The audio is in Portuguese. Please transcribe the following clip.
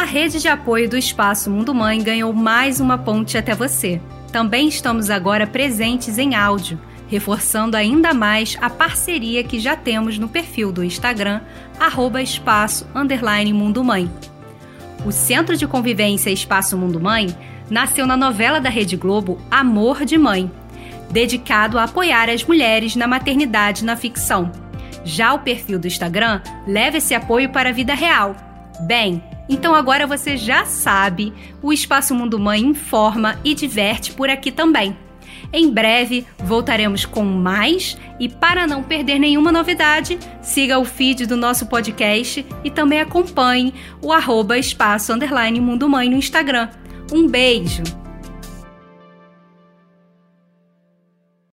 A rede de apoio do Espaço Mundo Mãe ganhou mais uma ponte até você. Também estamos agora presentes em áudio, reforçando ainda mais a parceria que já temos no perfil do Instagram, arroba espaço Mundo Mãe. O Centro de Convivência Espaço Mundo Mãe nasceu na novela da Rede Globo Amor de Mãe, dedicado a apoiar as mulheres na maternidade na ficção. Já o perfil do Instagram leva esse apoio para a vida real. Bem, então agora você já sabe, o Espaço Mundo Mãe informa e diverte por aqui também. Em breve voltaremos com mais e para não perder nenhuma novidade, siga o feed do nosso podcast e também acompanhe o arroba espaço underline Mundo Mãe no Instagram. Um beijo!